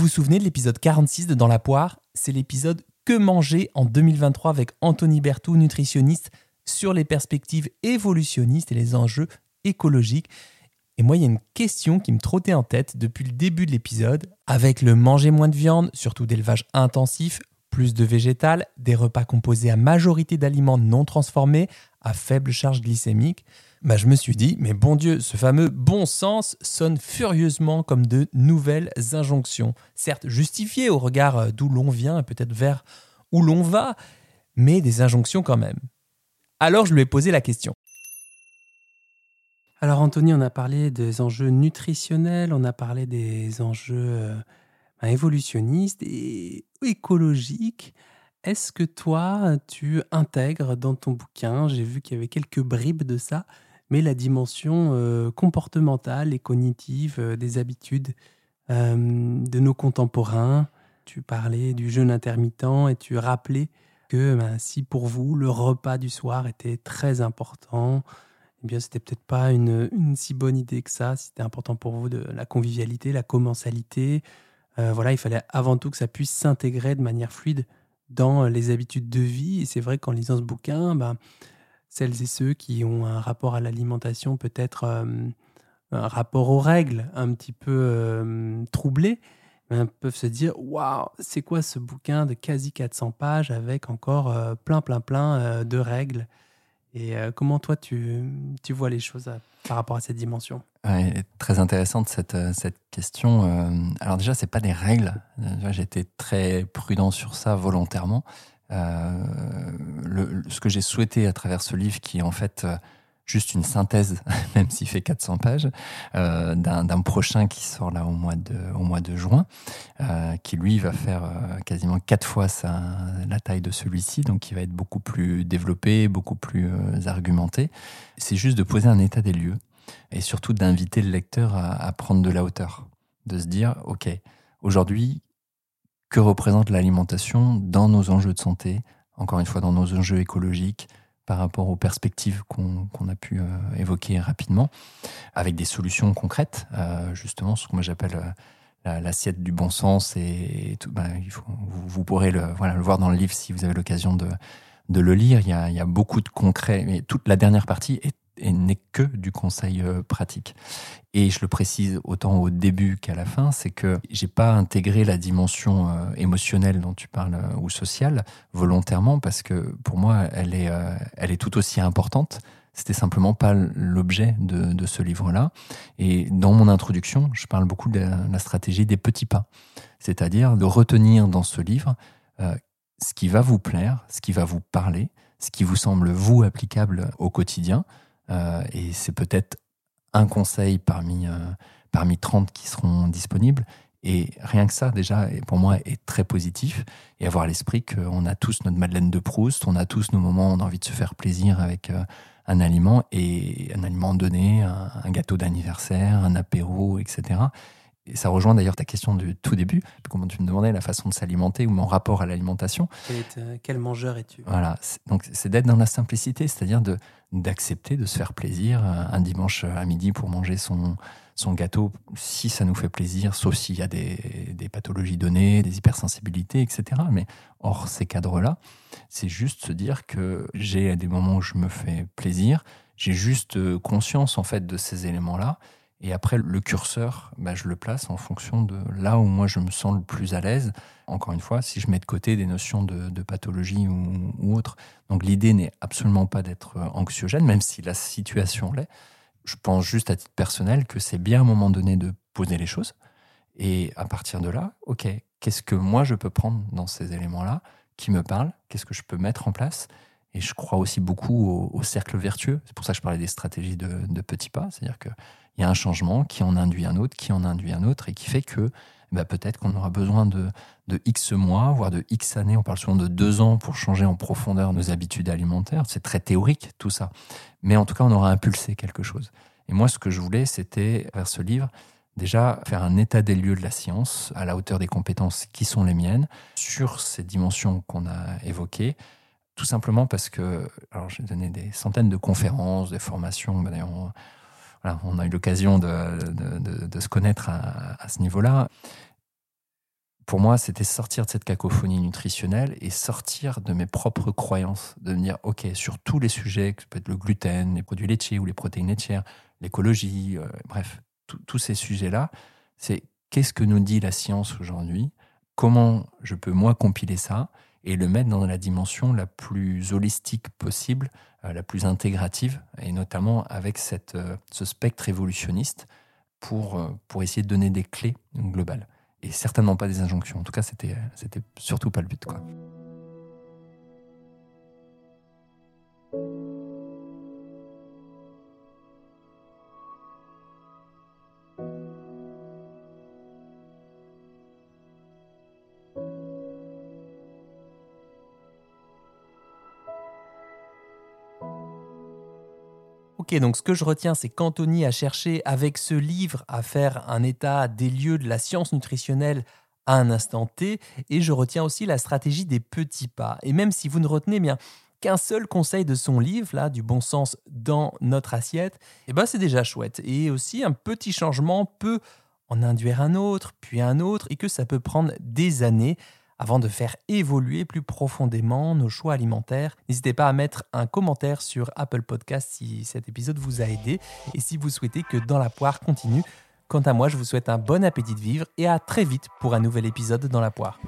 vous souvenez de l'épisode 46 de Dans la poire? C'est l'épisode Que manger en 2023 avec Anthony Berthoud, nutritionniste, sur les perspectives évolutionnistes et les enjeux écologiques. Et moi, il y a une question qui me trottait en tête depuis le début de l'épisode. Avec le manger moins de viande, surtout d'élevage intensif, plus de végétal, des repas composés à majorité d'aliments non transformés, à faible charge glycémique, bah, je me suis dit, mais bon Dieu, ce fameux bon sens sonne furieusement comme de nouvelles injonctions, certes justifiées au regard euh, d'où l'on vient et peut-être vers où l'on va, mais des injonctions quand même. Alors je lui ai posé la question. Alors Anthony, on a parlé des enjeux nutritionnels, on a parlé des enjeux euh, bah, évolutionnistes et écologiques. Est-ce que toi, tu intègres dans ton bouquin, j'ai vu qu'il y avait quelques bribes de ça, mais la dimension euh, comportementale et cognitive euh, des habitudes de nos contemporains. Tu parlais du jeûne intermittent et tu rappelais que ben, si pour vous le repas du soir était très important, eh bien c'était peut-être pas une, si bonne idée que ça. C'était important pour vous de la convivialité, la commensalité. Euh, voilà, il fallait avant tout que ça puisse s'intégrer de manière fluide dans les habitudes de vie. Et c'est vrai qu'en lisant ce bouquin, ben, celles et ceux qui ont un rapport à l'alimentation, peut-être un rapport aux règles un petit peu euh, troublé, peuvent se dire waouh, c'est quoi ce bouquin de quasi 400 pages avec encore plein, plein, plein de règles? Et comment toi, tu, tu vois les choses par rapport à cette dimension? Très intéressante cette, cette question. alors, déjà, c'est pas des règles. J'étais très prudent sur ça volontairement. Le, ce que j'ai souhaité à travers ce livre, qui en fait juste une synthèse, même s'il fait 400 pages, euh, d'un prochain qui sort là au mois de, juin, euh, qui lui va faire euh, quasiment quatre fois sa, la taille de celui-ci, donc qui va être beaucoup plus développé, beaucoup plus argumenté. C'est juste de poser un état des lieux et surtout d'inviter le lecteur à prendre de la hauteur, de se dire, OK, aujourd'hui, que représente l'alimentation dans nos enjeux de santé, encore une fois dans nos enjeux écologiques, par rapport aux perspectives qu'on a pu euh, évoquer rapidement, avec des solutions concrètes, euh, justement ce que moi j'appelle euh, l'assiette du bon sens et, tout, ben, vous, pourrez le, voilà, le voir dans le livre si vous avez l'occasion de, de le lire. Il y, a, il y a beaucoup de concrets, mais toute la dernière partie est et n'est que du conseil euh, pratique. Et je le précise autant au début qu'à la fin, c'est que j'ai pas intégré la dimension euh, émotionnelle dont tu parles euh, ou sociale volontairement parce que pour moi elle est elle est tout aussi importante. C'était simplement pas l'objet de, ce livre-là. Et dans mon introduction, je parle beaucoup de la, stratégie des petits pas, c'est-à-dire de retenir dans ce livre ce qui va vous plaire, ce qui va vous parler, ce qui vous semble vous applicable au quotidien, et c'est peut-être un conseil parmi, euh, parmi 30 qui seront disponibles. Et rien que ça, déjà, pour moi, est très positif. Et avoir l'esprit qu'on a tous notre Madeleine de Proust, on a tous nos moments où on a envie de se faire plaisir avec euh, un aliment, et un aliment donné, un, gâteau d'anniversaire, un apéro, etc. Et ça rejoint d'ailleurs ta question du tout début, comment tu me demandais la façon de s'alimenter ou mon rapport à l'alimentation. Quel, mangeur es-tu? Voilà, donc c'est d'être dans la simplicité, c'est-à-dire de d'accepter de se faire plaisir euh, un dimanche à midi pour manger son, son gâteau, si ça nous fait plaisir, sauf s'il y a des, des, pathologies données, des hypersensibilités, etc. Mais hors ces cadres-là, c'est juste se dire que j'ai des moments où je me fais plaisir, j'ai juste euh, conscience en fait de ces éléments-là et après, le curseur, bah, je le place en fonction de là où moi je me sens le plus à l'aise. Encore une fois, si je mets de côté des notions de, pathologie ou, ou, autre. Donc l'idée n'est absolument pas d'être euh, anxiogène, même si la situation l'est. Je pense juste à titre personnel que c'est bien à un moment donné de poser les choses. Et à partir de là, OK, qu'est-ce que moi je peux prendre dans ces éléments-là qui me parlent? Qu'est-ce que je peux mettre en place? Et je crois aussi beaucoup au, cercle vertueux. C'est pour ça que je parlais des stratégies de, petits pas. C'est-à-dire que il y a un changement qui en induit un autre, qui en induit un autre, et qui fait que bah, peut-être qu'on aura besoin de, X mois, voire de X années, on parle souvent de deux ans pour changer en profondeur nos habitudes alimentaires. C'est très théorique tout ça. Mais en tout cas, on aura impulsé quelque chose. Et moi, ce que je voulais, c'était, vers ce livre, déjà faire un état des lieux de la science à la hauteur des compétences qui sont les miennes sur ces dimensions qu'on a évoquées. Tout simplement parce que, alors j'ai donné des centaines de conférences, des formations, d'ailleurs on a eu l'occasion de, se connaître à, ce niveau-là. pour moi, c'était sortir de cette cacophonie nutritionnelle et sortir de mes propres croyances, de me dire, OK, sur tous les sujets, que ce peut être le gluten, les produits laitiers ou les protéines laitières, l'écologie, euh, bref, tous ces sujets-là, c'est qu'est-ce que nous dit la science aujourd'hui, comment je peux moi compiler ça? Et le mettre dans la dimension la plus holistique possible, euh, la plus intégrative, et notamment avec cette, euh, ce spectre évolutionniste pour, euh, pour essayer de donner des clés globales. Et certainement pas des injonctions. En tout cas, c'était, c'était surtout pas le but. Quoi. Donc ce que je retiens, c'est qu'Anthony a cherché avec ce livre à faire un état des lieux de la science nutritionnelle à un instant T, et je retiens aussi la stratégie des petits pas. Et même si vous ne retenez bien qu'un seul conseil de son livre, là, du bon sens dans notre assiette, eh ben c'est déjà chouette. Et aussi un petit changement peut en induire un autre, puis un autre, et que ça peut prendre des années avant de faire évoluer plus profondément nos choix alimentaires. N'hésitez pas à mettre un commentaire sur Apple Podcast si cet épisode vous a aidé et si vous souhaitez que Dans la poire continue. Quant à moi, je vous souhaite un bon appétit de vivre et à très vite pour un nouvel épisode Dans la poire.